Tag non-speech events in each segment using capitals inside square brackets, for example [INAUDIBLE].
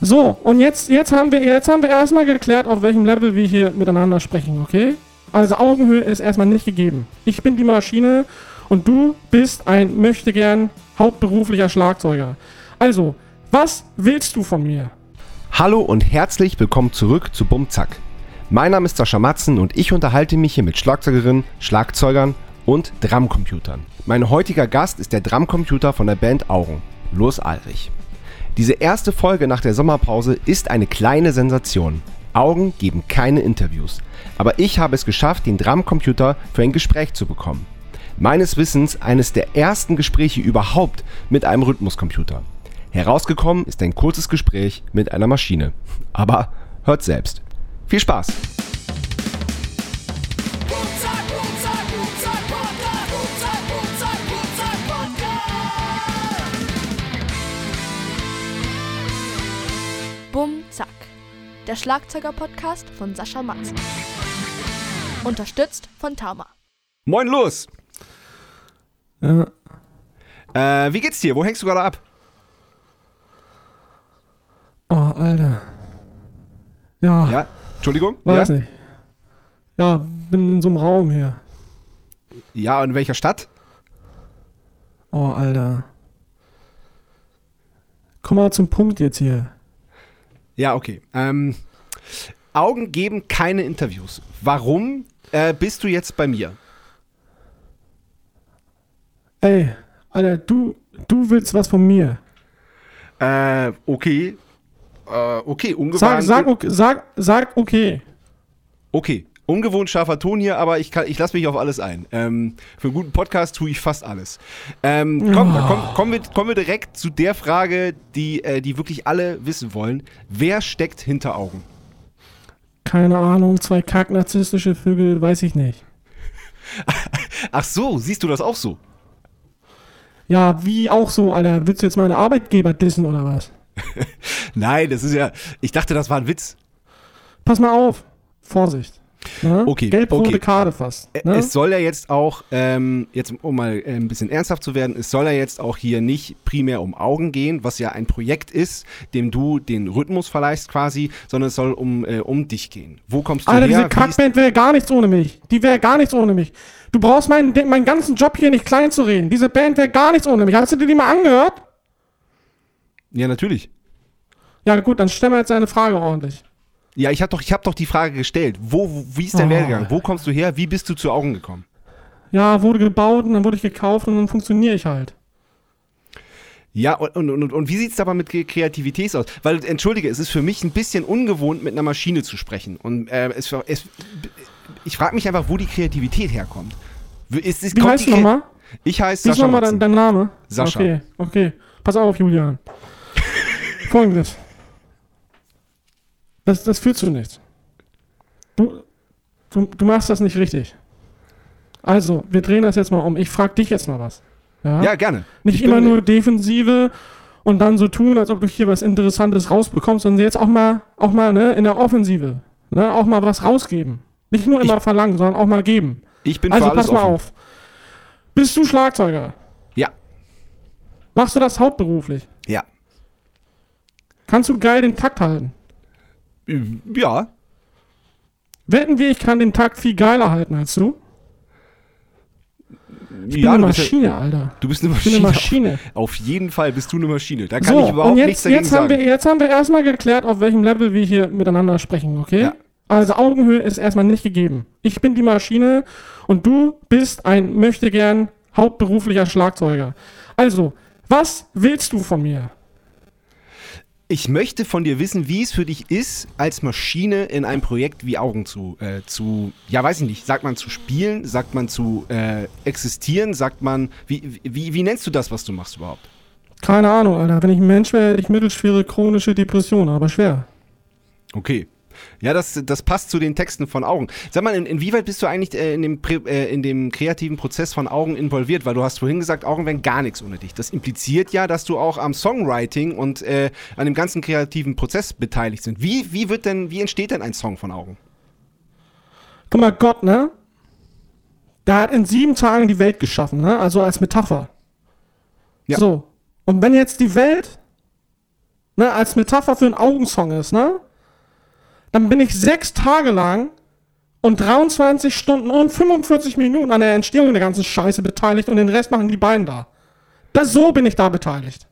So, und jetzt, jetzt, haben wir, jetzt haben wir erstmal geklärt, auf welchem Level wir hier miteinander sprechen, okay? Also Augenhöhe ist erstmal nicht gegeben. Ich bin die Maschine und du bist ein möchtegern hauptberuflicher Schlagzeuger. Also, was willst du von mir? Hallo und herzlich willkommen zurück zu Bumzack. Mein Name ist Sascha Matzen und ich unterhalte mich hier mit Schlagzeugerinnen, Schlagzeugern und Drumcomputern. Mein heutiger Gast ist der Drumcomputer von der Band Augen, Louis Alrich. Diese erste Folge nach der Sommerpause ist eine kleine Sensation. Augen geben keine Interviews. Aber ich habe es geschafft, den Drumcomputer für ein Gespräch zu bekommen. Meines Wissens eines der ersten Gespräche überhaupt mit einem Rhythmuscomputer. Herausgekommen ist ein kurzes Gespräch mit einer Maschine. Aber hört selbst. Viel Spaß! Bum Zack. Der Schlagzeuger-Podcast von Sascha Matzen. Unterstützt von Tama. Moin los! Ja, Äh, wie geht's dir? Wo hängst du gerade ab? oh, Alter. Ja, Ja? Entschuldigung? weiß ja? nicht. Ja, bin in so einem Raum hier. ja, in welcher Stadt? Oh, Alter. Komm mal zum Punkt jetzt hier. Ja, okay. Ähm, Augen geben keine Interviews. Warum äh, bist du jetzt bei mir? Ey, Alter, du, du willst was von mir. Äh, okay. Äh, okay, Sag, ungewohnt. sag, okay, sag, sag okay. Okay, ungewohnt scharfer Ton hier, aber ich, kann- ich lasse mich auf alles ein. Ähm, für einen guten Podcast tue ich fast alles. Ähm, komm, Oh. komm, kommen, wir, kommen wir direkt zu der Frage, die, äh, die wirklich alle wissen wollen. Wer steckt hinter Augen? Keine Ahnung, zwei kacknarzisstische Vögel, weiß ich nicht. [LAUGHS] Ach so, siehst du das auch so? Ja, wie auch so, Alter. Willst du jetzt meine Arbeitgeber dissen oder was? [LAUGHS] Nein, das ist ja. Ich dachte, das war ein Witz. Pass mal auf. Vorsicht. Ne? Okay, Gelb-rote okay. Karte fast. Ä- Ne? Es soll ja jetzt auch, ähm, jetzt um mal äh, ein bisschen ernsthaft zu werden, es soll ja jetzt auch hier nicht primär um Augen gehen, was ja ein Projekt ist, dem du den Rhythmus verleihst quasi, sondern es soll um, äh, um dich gehen. Wo kommst du Alter, her? diese Kackband wäre gar nichts ohne mich. Die wäre gar nichts ohne mich. Du brauchst meinen, meinen ganzen Job hier nicht klein zu reden. Diese Band wäre gar nichts ohne mich. Hast du dir die mal angehört? Ja, natürlich. Ja, gut, dann stell mir jetzt eine Frage ordentlich. Ja, ich habe doch, ich hab doch die Frage gestellt. Wo, wo, wie ist dein Oh. Werdegang? Wo kommst du her? Wie bist du zu Augen gekommen? Ja, wurde gebaut und dann wurde ich gekauft und dann funktioniere ich halt. Ja, und, und, und, und wie sieht's aber mit Kreativität aus? Weil, entschuldige, es ist für mich ein bisschen ungewohnt, mit einer Maschine zu sprechen. Und äh, es, es, ich frage mich einfach, wo die Kreativität herkommt. Ist, ist, Wie heißt du nochmal? Ich heiße Sascha nochmal dein, dein Name? Sascha. Okay, okay. Pass auf, Julian. [LAUGHS] Folgendes. Das, das führt zu nichts. Du, du, du machst das nicht richtig. Also, wir drehen das jetzt mal um. Ich frage dich jetzt mal was. Ja? Ja, gerne. nicht ich immer nur Defensive und dann so tun, als ob du hier was Interessantes rausbekommst, sondern jetzt auch mal, auch mal ne, in der Offensive. Ne, auch mal was rausgeben. Nicht nur immer verlangen, sondern auch mal geben. Ich bin Also pass mal offen. auf. Bist du Schlagzeuger? Ja, Machst du das hauptberuflich? ja. Kannst du geil den Takt halten? Ja. Wetten wir, ich kann den Takt viel geiler halten als du? Ich bin ja, eine bist ja- Maschine, Alter. Du bist eine bin eine Maschine. Maschine. Auf jeden Fall bist du eine Maschine. Da kann So, ich überhaupt und nichts jetzt, dagegen jetzt, haben sagen. wir, jetzt haben wir erstmal geklärt, auf welchem Level wir hier miteinander sprechen, okay? Ja. Also Augenhöhe ist erstmal nicht gegeben. Ich bin die Maschine und du bist ein möchtegern hauptberuflicher Schlagzeuger. Also, was willst du von mir? Ich möchte von dir wissen, wie es für dich ist, als Maschine in einem Projekt wie Augen zu, äh, zu ja, weiß ich nicht, sagt man zu spielen, sagt man zu äh, existieren, sagt man, wie, wie, wie nennst du das, was du machst überhaupt? Keine Ahnung, Alter. Wenn ich ein Mensch wäre, hätte ich mittelschwere chronische Depression, aber schwer. Okay. Ja, das, das passt zu den Texten von Augen. Sag mal, in, inwieweit bist du eigentlich äh, in, dem, äh, in dem kreativen Prozess von Augen involviert? Weil du hast vorhin gesagt, Augen wären gar nichts ohne dich. Das impliziert ja, dass du auch am Songwriting und äh, an dem ganzen kreativen Prozess beteiligt sind. Wie, wie wird denn, wie entsteht denn ein Song von Augen? Guck mal, Gott, ne? Der hat in sieben Tagen die Welt geschaffen, ne? Also als Metapher. Ja. So. Und wenn jetzt die Welt ne, als Metapher für einen Augensong ist, ne? Dann bin ich sechs Tage lang und 23 Stunden und 45 Minuten an der Entstehung der ganzen Scheiße beteiligt und den Rest machen die beiden da. Das, so bin ich da beteiligt.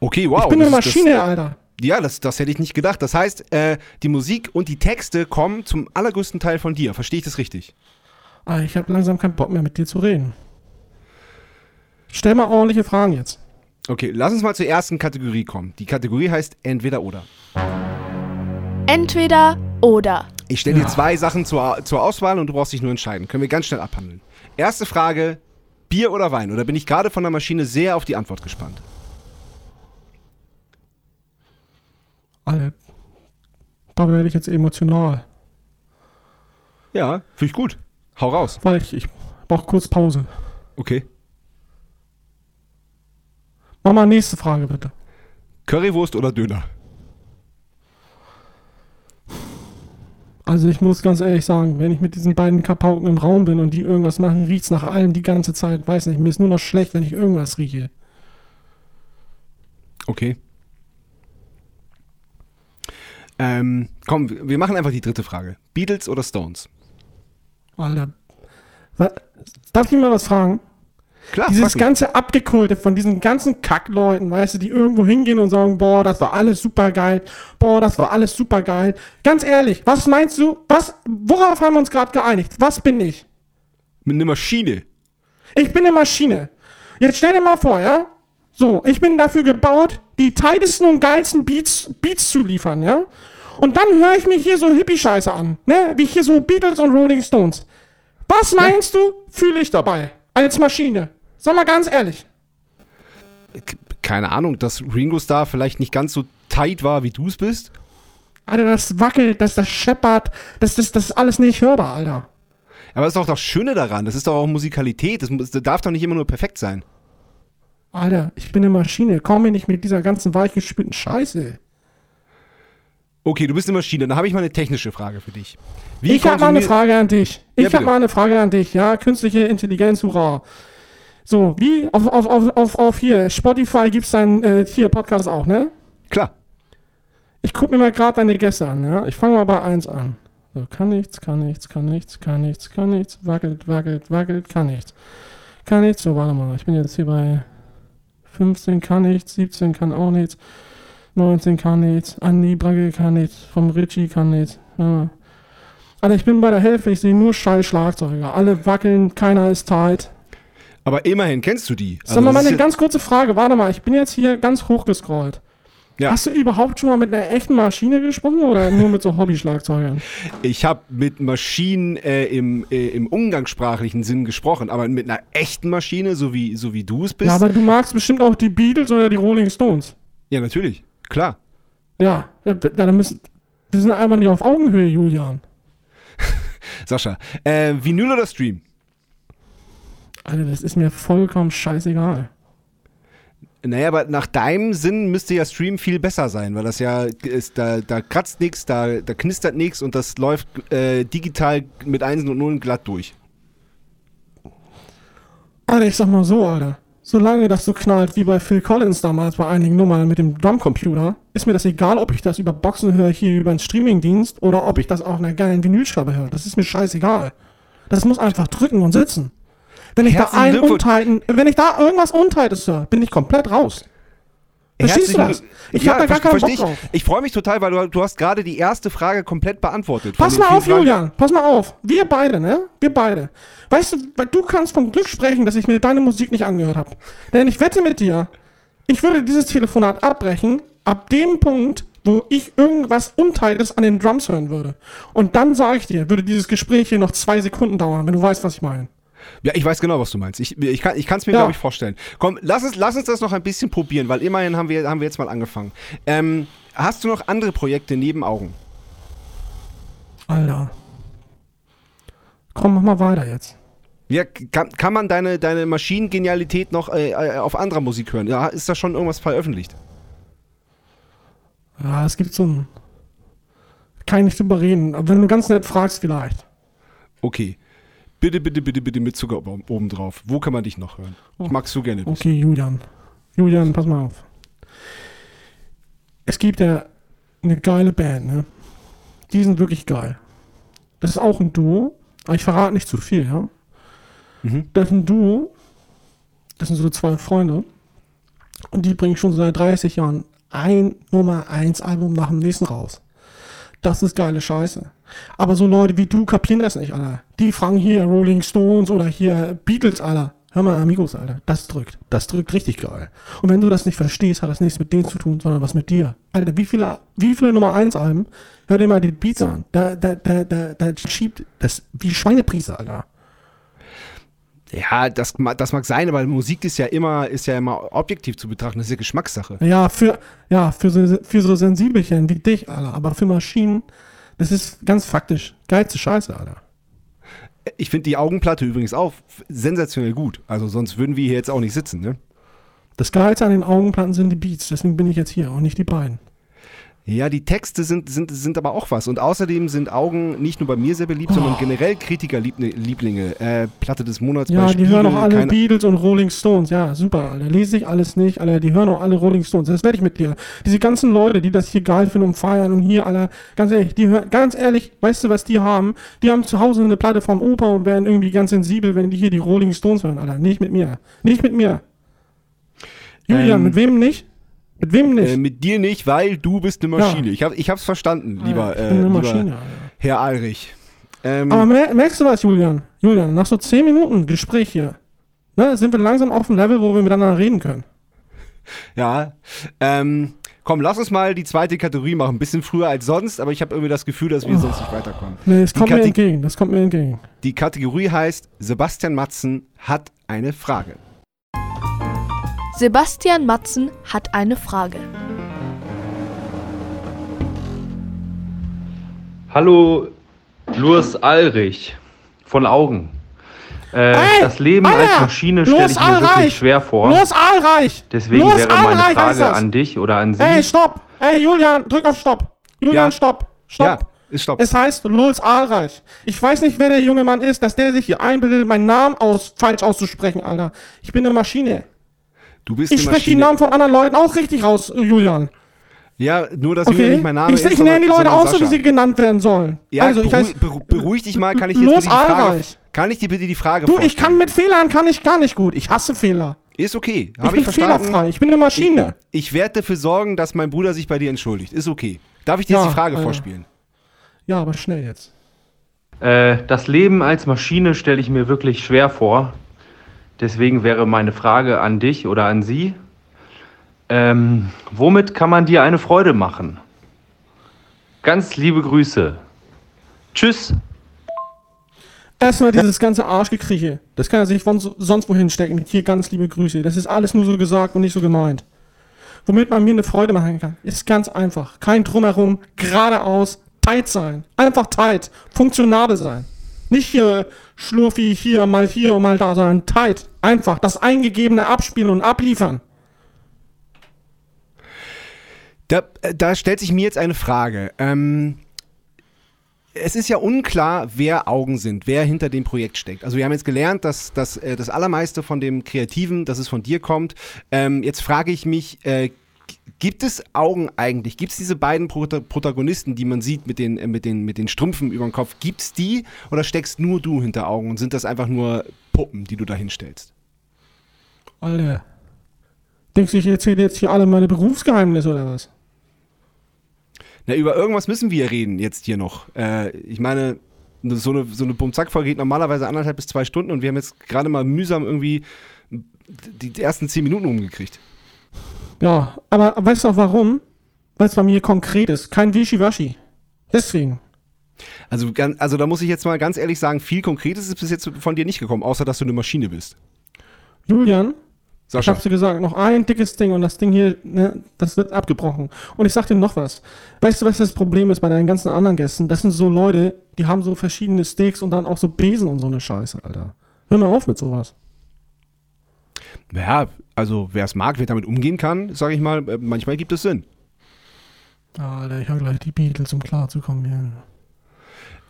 Okay, wow. ich bin eine Maschine, das, Alter. Ja, das, das hätte ich nicht gedacht. Das heißt, äh, die Musik und die Texte kommen zum allergrößten Teil von dir. Verstehe ich das richtig? Ah, ich habe langsam keinen Bock mehr mit dir zu reden. Stell mal ordentliche Fragen jetzt. Okay, lass uns mal zur ersten Kategorie kommen. Die Kategorie heißt entweder oder. Entweder oder. Ich stelle dir Ja. zwei Sachen zur, zur Auswahl und du brauchst dich nur entscheiden. Können wir ganz schnell abhandeln. Erste Frage: Bier oder Wein? Oder bin ich gerade von der Maschine sehr auf die Antwort gespannt? Alter, da werde ich jetzt emotional. Ja, finde ich gut. Hau raus. Weil ich, ich brauche kurz Pause. Okay. Mach mal nächste Frage, bitte. Currywurst oder Döner? Also ich muss ganz ehrlich sagen, wenn ich mit diesen beiden Kapauken im Raum bin und die irgendwas machen, riecht's nach allem die ganze Zeit. Weiß nicht, mir ist nur noch schlecht, wenn ich irgendwas rieche. Okay. Ähm, komm, wir machen einfach die dritte Frage. Beatles oder Stones? Alter. Wa- Darf ich mal was fragen? Klar, Dieses ganze Abgekulte von diesen ganzen Kackleuten, weißt du, die irgendwo hingehen und sagen, boah, das war alles super geil, boah, das war alles super geil. Ganz ehrlich, was meinst du, was, worauf haben wir uns gerade geeinigt? Was bin ich? Mit einer Maschine. Ich bin eine Maschine. Jetzt stell dir mal vor, ja? So, ich bin dafür gebaut, die tightesten und geilsten Beats, Beats zu liefern, ja? Und dann höre ich mir hier so Hippie-Scheiße an, ne? Wie hier so Beatles und Rolling Stones. Was meinst du, fühle ich dabei? Als Maschine. Sag mal ganz ehrlich. Keine Ahnung, dass Ringo Starr vielleicht nicht ganz so tight war, wie du es bist. Alter, das wackelt, das, das scheppert, das, das, das ist alles nicht hörbar, Alter. Aber das ist doch das Schöne daran. Das ist doch auch Musikalität. Das, das darf doch nicht immer nur perfekt sein. Alter, ich bin eine Maschine. Komm mir nicht mit dieser ganzen weichgespülten Scheiße. Okay, du bist eine Maschine. Dann habe ich mal eine technische Frage für dich. Wie ich habe mal eine Frage an dich. Ja, Ich bitte. habe mal eine Frage an dich, ja? Künstliche Intelligenz, hurra. So, wie auf, auf, auf, auf, auf hier, Spotify gibt's deinen äh, hier Podcast auch, ne? Klar. Ich guck mir mal gerade deine Gäste an, ja? Ich fange mal bei 1 an. So, kann nichts, kann nichts, kann nichts, kann nichts, kann nichts, wackelt, wackelt, wackelt, kann nichts. Kann nichts, so, warte mal, ich bin jetzt hier bei 15 kann nichts, 17 kann auch nichts, 19 kann nichts, Andi Bragge kann nichts, vom Richie kann nichts. Ja. Alter, ich bin bei der Hälfte, ich sehe nur scheiß Schlagzeuger. Alle wackeln, keiner ist tight. Aber immerhin kennst du die. Also Sag mal, das mal ist eine ja- ganz kurze Frage, warte mal, ich bin jetzt hier ganz hochgescrollt. Ja. Hast du überhaupt schon mal mit einer echten Maschine gesprochen oder nur mit so Hobby-Schlagzeugern? [LAUGHS] Ich habe mit Maschinen äh, im, äh, im umgangssprachlichen Sinn gesprochen, aber mit einer echten Maschine, so wie, so wie du es bist. Ja, aber du magst bestimmt auch die Beatles oder die Rolling Stones. ja, natürlich. Klar. Ja, ja dann müssen. Wir sind einfach nicht auf Augenhöhe, Julian. [LAUGHS] Sascha, äh, Vinyl oder Stream? Alter, das ist mir vollkommen scheißegal. Naja, aber nach deinem Sinn müsste ja Stream viel besser sein, weil das ja ist, da, da kratzt nichts, da, da knistert nichts und das läuft äh, digital mit Einsen und Nullen glatt durch. Alter, ich sag mal so, Alter. Solange das so knallt wie bei Phil Collins damals bei einigen Nummern mit dem Drumcomputer, ist mir das egal, ob ich das über Boxen höre, hier über einen Streamingdienst oder ob ich das auf einer geilen Vinylscheibe höre. Das ist mir scheißegal. Das muss einfach drücken und sitzen. Wenn ich da Herzlichen ein. Untighten, wenn ich da irgendwas Untightes höre, bin ich komplett raus. Verstehst du das? Ich hab da gar keinen Bock ich. drauf. Ich freue mich total, weil du, du hast gerade die erste Frage komplett beantwortet. Pass mal auf, Julian. Pass mal auf. Wir beide, ne? Wir beide. Weißt du, weil du kannst vom Glück sprechen, dass ich mir deine Musik nicht angehört habe. Denn ich wette mit dir, ich würde dieses Telefonat abbrechen, ab dem Punkt, wo ich irgendwas Unteils an den Drums hören würde. Und dann sage ich dir, würde dieses Gespräch hier noch zwei Sekunden dauern, wenn du weißt, was ich meine. Ja, ich weiß genau, was du meinst. Ich, ich kann es mir, Ja. glaube ich, vorstellen. Komm, lass uns, lass uns das noch ein bisschen probieren, weil immerhin haben wir, haben wir jetzt mal angefangen. Ähm, hast du noch andere Projekte neben Augen? Alter. Komm, mach mal weiter jetzt. Ja, kann, kann man deine, deine Maschinengenialität noch äh, äh, auf anderer Musik hören? Ja, ist da schon irgendwas veröffentlicht? Ja, es gibt so ein. Kann ich nicht drüber reden, aber wenn du ganz nett fragst, vielleicht. Okay. Bitte, bitte, bitte, bitte mit Zucker oben drauf. Wo kann man dich noch hören? Ich mag so gerne. wissen. Okay, Julian. Julian, pass mal auf. es gibt ja eine geile Band, ne? Die sind wirklich geil. Das ist auch ein Duo, aber ich verrate nicht zu viel, ja? Mhm. Das ist ein Duo, das sind so zwei Freunde und die bringen schon seit 30 Jahren ein Nummer 1 Album nach dem nächsten raus. Das ist geile Scheiße. Aber so Leute wie du kapieren das nicht, Alter. Die fragen hier Rolling Stones oder hier Beatles, Alter. Hör mal, Amigos, Alter. Das drückt. Das drückt richtig geil. Und wenn du das nicht verstehst, hat das nichts mit denen zu tun, sondern was mit dir. Alter, wie viele, wie viele Nummer 1 Alben? Hör dir mal die Beats an. Da, da, da, da, da schiebt das wie Schweinepriester, Alter. Ja, das, das mag sein, aber Musik ist ja immer, ist ja immer objektiv zu betrachten. Das ist ja Geschmackssache. Ja, für, ja, für so, für so Sensibelchen wie dich, Alter. Aber für Maschinen, das ist ganz faktisch. Geilste Scheiße, Alter. Ich finde die Augenplatte übrigens auch sensationell gut. Also sonst würden wir hier jetzt auch nicht sitzen, ne? Das Geilste an den Augenplatten sind die Beats. Deswegen bin ich jetzt hier und nicht die beiden. Ja, die Texte sind, sind, sind aber auch was. Und außerdem sind Augen nicht nur bei mir sehr beliebt, sondern generell Kritikerlieblinge. Äh, Platte des Monats Ja, bei die hören auch alle Beatles und Rolling Stones. Ja, super, Alter. Lese ich alles nicht, Alter. Die hören auch alle Rolling Stones. Das werde ich mit dir. Diese ganzen Leute, die das hier geil finden und feiern und hier, Alter, ganz ehrlich, die hören, ganz ehrlich, weißt du, was die haben? Die haben zu Hause eine Platte vom Opa und werden irgendwie ganz sensibel, wenn die hier die Rolling Stones hören, Alter. Nicht mit mir. Nicht mit mir. Julian, Ähm, mit wem nicht? Mit wem nicht? Äh, mit dir nicht, weil du bist eine Maschine. Ich, hab, ich hab's verstanden, lieber, Alter, ich äh, lieber Maschine. Herr Alrich. Ähm, Aber mer merkst du was, Julian? Julian, nach so 10 Minuten Gespräch hier, ne, sind wir langsam auf dem Level, wo wir miteinander reden können. ja. Ähm, komm, lass uns mal die zweite Kategorie machen. Ein bisschen früher als sonst, aber ich habe irgendwie das Gefühl, dass wir sonst nicht weiterkommen. Nee, das Die kommt mir entgegen, das kommt mir entgegen. Die Kategorie heißt Sebastian Matzen hat eine Frage. Sebastian Matzen hat eine Frage. Hallo, Lurs Alrich von Augen. Äh, Hey, das Leben Alter, als Maschine stelle Lurs ich mir wirklich Alreich, schwer vor. Los, Aalreich! Deswegen Los, wäre meine Aalreich heißt Frage an dich oder an Sie. Ey, stopp! Ey, Julian, drück auf Stopp! Julian, Ja. stopp! Stopp! Ja, ist stopp. Es heißt Lulz Aalreich. Ich weiß nicht, wer der junge Mann ist, dass der sich hier einbildet, meinen Namen aus, falsch auszusprechen, Alter. Ich bin eine Maschine. Du bist Ich spreche die. Namen von anderen Leuten auch richtig raus, Julian. Ja, nur dass Julian Okay? nicht mein Name ich ist. ich nenne die Leute so, wie sie genannt werden sollen. Ja, also, ich beruhig, heißt, beru- beruhig dich mal, kann ich jetzt Los, bitte die Frage, Aalreich. kann ich dir bitte die Frage du, ich kann mit Fehlern, kann ich gar nicht gut. Ich hasse Fehler. Ist okay, Ich habe bin ich verstanden. fehlerfrei. Ich bin eine Maschine. Ich werde dafür sorgen, dass mein Bruder sich bei dir entschuldigt. Ist okay. Darf ich dir Ja, jetzt die Frage äh, vorspielen? Ja, aber schnell jetzt. Äh, das Leben als Maschine stelle ich mir wirklich schwer vor. Deswegen wäre meine Frage an dich oder an Sie. Ähm, womit kann man dir eine Freude machen? Ganz liebe Grüße. Tschüss. Erstmal dieses ganze Arschgekrieche. Das kann er sich von so- sonst wohin stecken. Hier ganz liebe Grüße. Das ist alles nur so gesagt und nicht so gemeint. Womit man mir eine Freude machen kann, ist ganz einfach. Kein Drumherum, geradeaus, tight sein. Einfach tight, funktionabel sein. Nicht hier schlurfi, hier mal hier und mal da, sondern tight. Einfach das Eingegebene abspielen und abliefern. Da, da stellt sich mir jetzt eine Frage. Ähm, es ist ja unklar, wer Augen sind, wer hinter dem Projekt steckt. Also wir haben jetzt gelernt, dass, dass äh, das Allermeiste von dem Kreativen, dass es von dir kommt. Ähm, jetzt frage ich mich, äh, gibt es Augen eigentlich? Gibt es diese beiden Prota Protagonisten, die man sieht mit den, äh, mit, den, mit den Strümpfen über dem Kopf? Gibt es die oder steckst nur du hinter Augen und sind das einfach nur Puppen, die du da hinstellst? Alter. Denkst du, ich erzähle jetzt hier alle meine Berufsgeheimnisse oder was? Na, über irgendwas müssen wir reden jetzt hier noch. Äh, ich meine, ne- so eine, so eine Bumzack-Folge geht normalerweise anderthalb bis zwei Stunden und wir haben jetzt gerade mal mühsam irgendwie die ersten zehn Minuten umgekriegt. Ja, aber weißt du auch warum? Weil es bei mir konkret ist. Kein Wischiwaschi. Deswegen. Also, also da muss ich jetzt mal ganz ehrlich sagen, viel Konkretes ist bis jetzt von dir nicht gekommen, außer dass du eine Maschine bist. Julian, ich Sascha, hab's dir gesagt, noch ein dickes Ding und das Ding hier, ne, das wird abgebrochen. Und ich sag dir noch was. Weißt du, was das Problem ist bei deinen ganzen anderen Gästen? Das sind so Leute, die haben so verschiedene Steaks und dann auch so Besen und so eine Scheiße, Alter. Hör mal auf mit sowas. ja, also wer es mag, wer damit umgehen kann, sage ich mal, äh, manchmal gibt es Sinn. Alter, ich hab gleich die Beatles, um klarzukommen hier.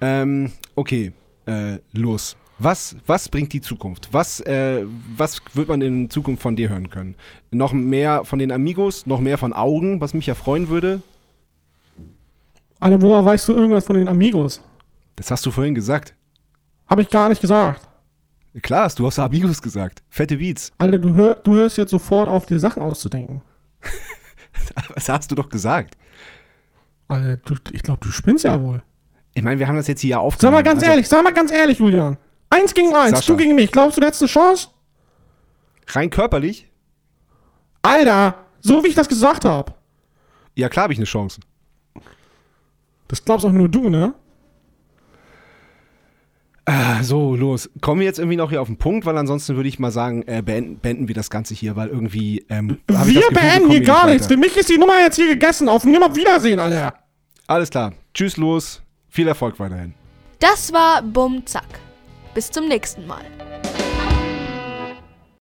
Ähm, okay, äh, los. Was, was bringt die Zukunft? Was, äh, was wird man in Zukunft von dir hören können? Noch mehr von den Amigos, noch mehr von Augen, was mich ja freuen würde. Alter, woher weißt du irgendwas von den Amigos? Das hast du vorhin gesagt. Hab ich gar nicht gesagt. Klar, du hast Amigos gesagt. Fette Beats. Alter, du, hör, du hörst jetzt sofort auf, dir Sachen auszudenken. [LAUGHS] Was hast du doch gesagt? Alter, du, ich glaube, du spinnst ja wohl. Ich meine, wir haben das jetzt hier ja Sag aufgenommen. mal ganz Also, ehrlich, sag mal ganz ehrlich, Julian. Eins gegen eins, Sascha. du gegen mich. Glaubst du, du hättest eine Chance? Rein körperlich? Alter, so wie ich das gesagt habe. Ja, klar habe ich eine Chance. Das glaubst auch nur du, ne? Ah, so, los. Kommen wir jetzt irgendwie noch hier auf den Punkt, weil ansonsten würde ich mal sagen, äh, beenden, beenden wir das Ganze hier, weil irgendwie. Ähm, Wir das Gefühl, beenden kommen hier nicht gar nichts. Für mich ist die Nummer jetzt hier gegessen. Auf Wiedersehen, Alter. Alles klar. Tschüss, los. Viel Erfolg weiterhin. Das war Bum Zack. Bis zum nächsten Mal.